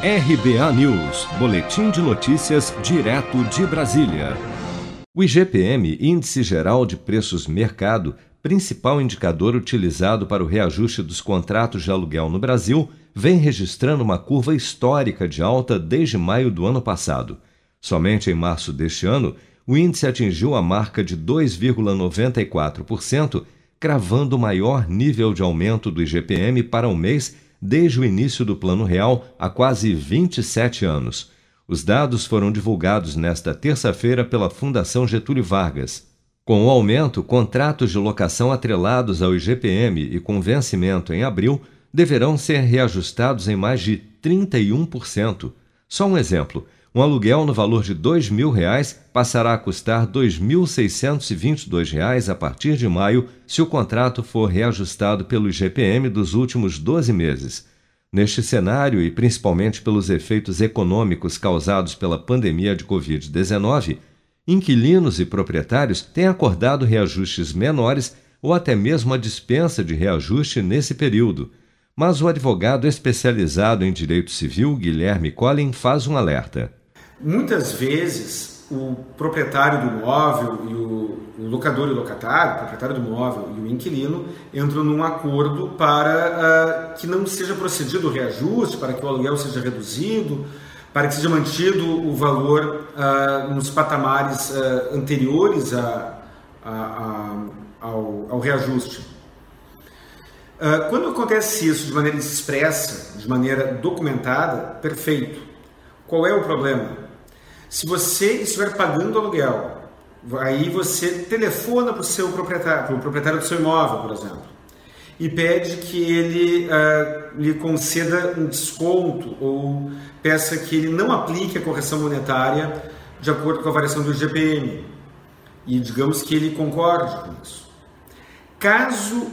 RBA News, Boletim de Notícias, direto de Brasília. O IGPM, Índice Geral de Preços Mercado, principal indicador utilizado para o reajuste dos contratos de aluguel no Brasil, vem registrando uma curva histórica de alta desde maio do ano passado. Somente em março deste ano, o índice atingiu a marca de 2,94%, cravando o maior nível de aumento do IGPM para um mês desde o início do Plano Real há quase 27 anos. Os dados foram divulgados nesta terça-feira pela Fundação Getúlio Vargas. Com o aumento, contratos de locação atrelados ao IGPM e com vencimento em abril deverão ser reajustados em mais de 31%. Só um exemplo: um aluguel no valor de R$ 2.000 passará a custar R$ 2.622 a partir de maio se o contrato for reajustado pelo IGPM dos últimos 12 meses. Neste cenário, e principalmente pelos efeitos econômicos causados pela pandemia de Covid-19, inquilinos e proprietários têm acordado reajustes menores ou até mesmo a dispensa de reajuste nesse período. Mas o advogado especializado em direito civil, Guilherme Collin, faz um alerta. Muitas vezes o proprietário do imóvel e o, o locador e o locatário, o proprietário do imóvel e o inquilino entram num acordo para uh, que não seja procedido o reajuste, para que o aluguel seja reduzido, para que seja mantido o valor uh, nos patamares uh, anteriores a, a, a, ao, ao, reajuste. quando acontece isso de maneira expressa, de maneira documentada, perfeito. Qual é o problema? Se você estiver pagando aluguel, aí você telefona para o seu proprietário, para o proprietário do seu imóvel, por exemplo, e pede que ele uh, lhe conceda um desconto ou peça que ele não aplique a correção monetária de acordo com a variação do IGPM. E digamos que ele concorde com isso. Caso,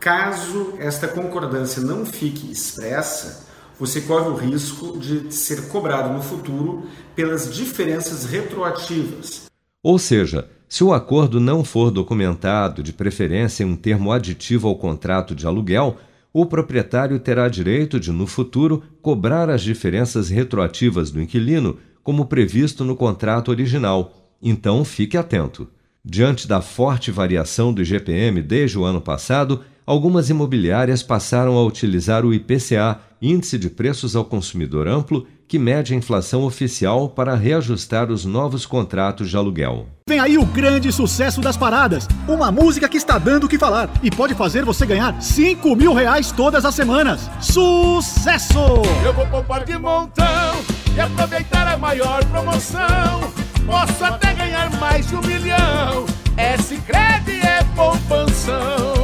caso esta concordância não fique expressa, você corre o risco de ser cobrado no futuro pelas diferenças retroativas. Ou seja, se o acordo não for documentado, de preferência em um termo aditivo ao contrato de aluguel, o proprietário terá direito de, no futuro, cobrar as diferenças retroativas do inquilino, como previsto no contrato original. Então, fique atento. Diante da forte variação do IGPM desde o ano passado, algumas imobiliárias passaram a utilizar o IPCA, Índice de Preços ao Consumidor Amplo, que mede a inflação oficial para reajustar os novos contratos de aluguel. Vem aí o grande sucesso das paradas. Uma música que está dando o que falar e pode fazer você ganhar 5 mil reais todas as semanas. Sucesso! Eu vou poupar de montão e aproveitar a maior promoção. Posso até ganhar mais de um milhão. É Sicredi é poupanção.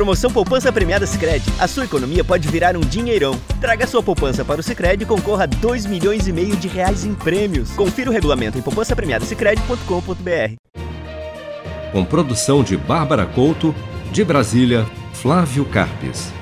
Promoção Poupança Premiada Sicredi. A sua economia pode virar um dinheirão. Traga sua poupança para o Sicredi e concorra a 2 milhões e meio de reais em prêmios. Confira o regulamento em poupancapremiadasicredi.com.br. Com produção de Bárbara Couto, de Brasília, Flávio Carpes.